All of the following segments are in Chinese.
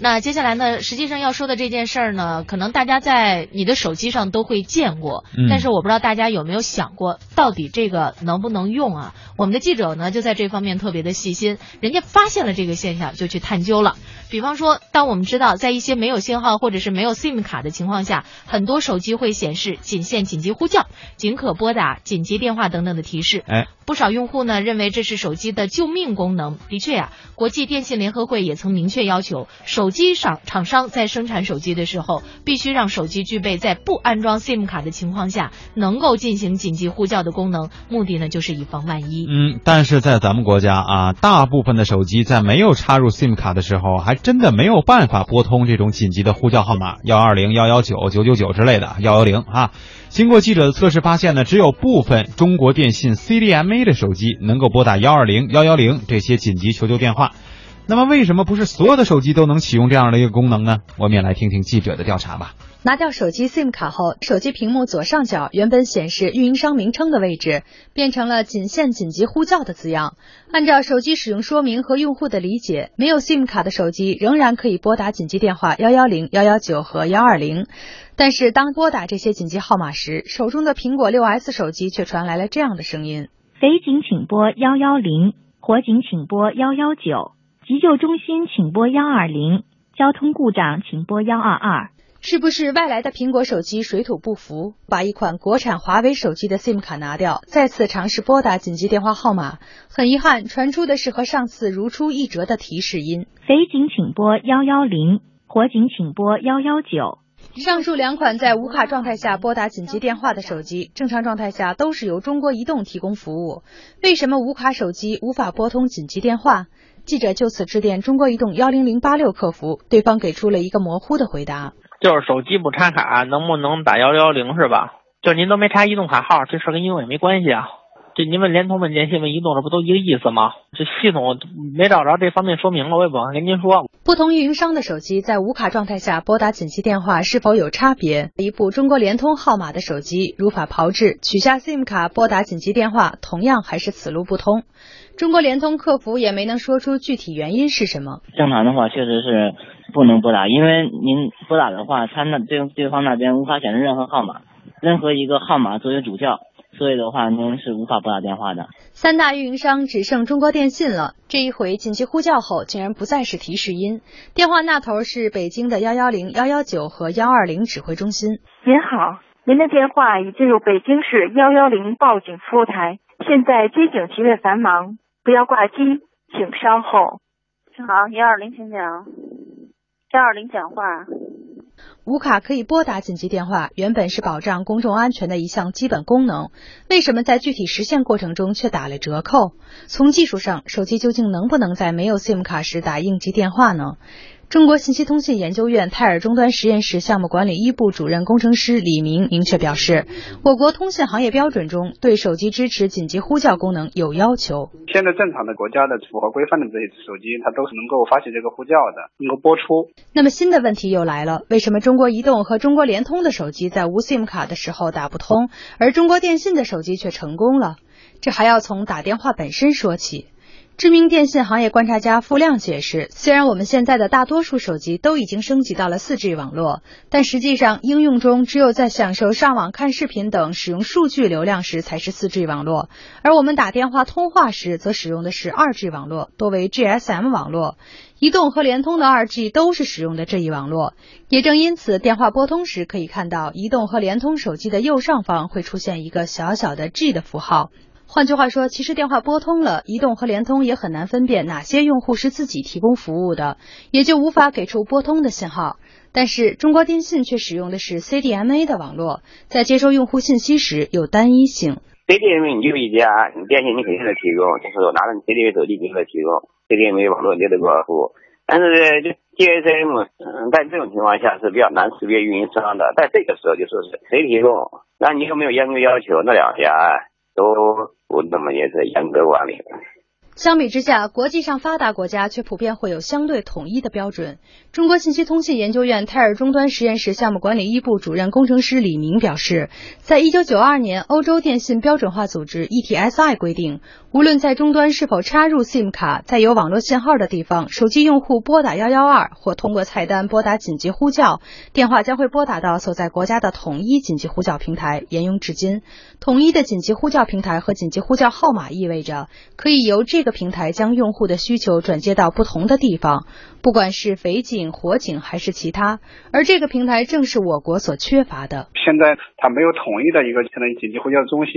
那接下来呢，实际上要说的这件事儿呢，可能大家在你的手机上都会见过，嗯但是我不知道大家有没有想过，到底这个能不能用啊？我们的记者呢就在这方面特别的细心，人家发现了这个现象就去探究了。比方说，当我们知道在一些没有信号或者是没有 SIM 卡的情况下，很多手机会显示仅限紧急呼叫、仅可拨打紧急电话等等的提示。哎，不少用户呢认为这是手机的救命功能。的确呀、国际电信联合会也曾明确要求，手机厂厂商在生产手机的时候，必须让手机具备在不安装 SIM 卡的情况下，能够进行紧急呼叫的功能。目的呢，就是以防万一。嗯，但是在咱们国家啊，大部分的手机在没有插入 SIM 卡的时候，还真的没有办法拨通这种紧急的呼叫号码幺二零、幺幺九、九九九之类的幺幺零啊。经过记者的测试发现呢，只有部分中国电信 CDMA 的手机能够拨打幺二零、幺幺零这些紧急求救电话。那么，为什么不是所有的手机都能启用这样的一个功能呢？我们也来听听记者的调查吧。拿掉手机 SIM 卡后，手机屏幕左上角原本显示运营商名称的位置，变成了仅限紧急呼叫的字样。按照手机使用说明和用户的理解，没有 SIM 卡的手机仍然可以拨打紧急电话幺幺零、幺幺九和幺二零。但是当拨打这些紧急号码时，手中的苹果六 S 手机却传来了这样的声音。匪警请拨幺幺零，火警请拨幺幺九，急救中心请拨幺二零，交通故障请拨幺二二。是不是外来的苹果手机水土不服，把一款国产华为手机的 SIM 卡拿掉，再次尝试拨打紧急电话号码？很遗憾，传出的是和上次如出一辙的提示音。匪警请拨幺幺零，火警请拨幺幺九。上述两款在无卡状态下拨打紧急电话的手机，正常状态下都是由中国移动提供服务。为什么无卡手机无法拨通紧急电话？记者就此致电中国移动幺零零八六客服，对方给出了一个模糊的回答。就是手机不插卡，能不能打幺幺零是吧？就是您都没插移动卡号，这事跟移动也没关系啊。这您问联通、问电信、问移动，这不都一个意思吗？这系统没找着这方面说明了，我也不好跟您说。不同运营商的手机在无卡状态下拨打紧急电话是否有差别？一部中国联通号码的手机如法炮制，取下 SIM 卡拨打紧急电话，同样还是此路不通。中国联通客服也没能说出具体原因是什么。正常的话确实是不能拨打，因为您拨打的话，他那对对方那边无法显示任何号码，任何一个号码作为主叫，所以的话您是无法拨打电话的。三大运营商只剩中国电信了。这一回紧急呼叫后，竟然不再是提示音，电话那头是北京的幺幺零、幺幺九和幺二零指挥中心。您好，您的电话已进入北京市幺幺零报警服务台，现在接警极为繁忙，不要挂机，请稍后。你好，幺二零，请讲。幺二零讲话。无卡可以拨打紧急电话，原本是保障公众安全的一项基本功能，为什么在具体实现过程中却打了折扣？从技术上，手机究竟能不能在没有 SIM 卡时打应急电话呢？中国信息通信研究院泰尔终端实验室项目管理一部主任工程师李明明确表示，我国通信行业标准中对手机支持紧急呼叫功能有要求。现在正常的国家的符合规范的这些手机，它都是能够发起这个呼叫的，能够播出。那么新的问题又来了，为什么中国移动和中国联通的手机在无 SIM 卡的时候打不通，而中国电信的手机却成功了？这还要从打电话本身说起。知名电信行业观察家付亮解释，虽然我们现在的大多数手机都已经升级到了 4G 网络，但实际上应用中只有在享受上网、看视频等使用数据流量时才是 4G 网络，而我们打电话通话时则使用的是 2G 网络，多为 GSM 网络。移动和联通的 2G 都是使用的这一网络，也正因此，电话拨通时可以看到移动和联通手机的右上方会出现一个小小的 G 的符号。换句话说，其实电话拨通了，移动和联通也很难分辨哪些用户是自己提供服务的，也就无法给出拨通的信号。但是中国电信却使用的是 CDMA 的网络，在接收用户信息时有单一性。CDMA 你就一家，你电信你肯定得提供，就是拿着你 CDMA 手机你就提供 CDMA 网络你就得给我服务。但是就 GSM，嗯，在这种情况下是比较难识别运营商的，在这个时候就说是谁提供，那你有没有严格要求？那两家都我那么也是严格管理。相比之下，国际上发达国家却普遍会有相对统一的标准。中国信息通信研究院泰尔终端实验室项目管理一部主任工程师李明表示，在一九九二年，欧洲电信标准化组织 ETSI 规定，无论在终端是否插入 SIM 卡，在有网络信号的地方，手机用户拨打幺幺二或通过菜单拨打紧急呼叫，电话将会拨打到所在国家的统一紧急呼叫平台，沿用至今。统一的紧急呼叫平台和紧急呼叫号码意味着可以由这个平台将用户的需求转接到不同的地方，不管是匪警、火警还是其他。而这个平台正是我国所缺乏的。现在它没有统一的一个相当于紧急呼叫中心，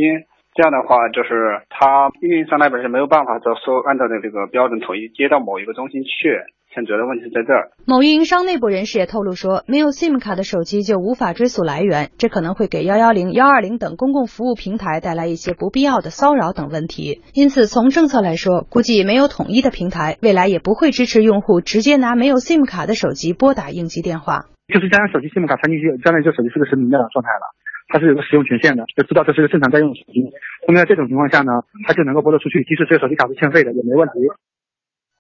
这样的话就是它运营商那边是没有办法说按照的这个标准统一接到某一个中心去。现主要的问题在这儿。某运营商内部人士也透露说，没有 SIM 卡的手机就无法追溯来源，这可能会给幺幺零、幺二零等公共服务平台带来一些不必要的骚扰等问题。因此，从政策来说，估计没有统一的平台，未来也不会支持用户直接拿没有 SIM 卡的手机拨打应急电话。就是加上手机 SIM 卡插进去，将来这手机是个实名的状态了，它是有个使用权限的，就知道这是个正常在用的手机。那么在这种情况下呢，它就能够拨得出去，即使这个手机卡是欠费的也没问题。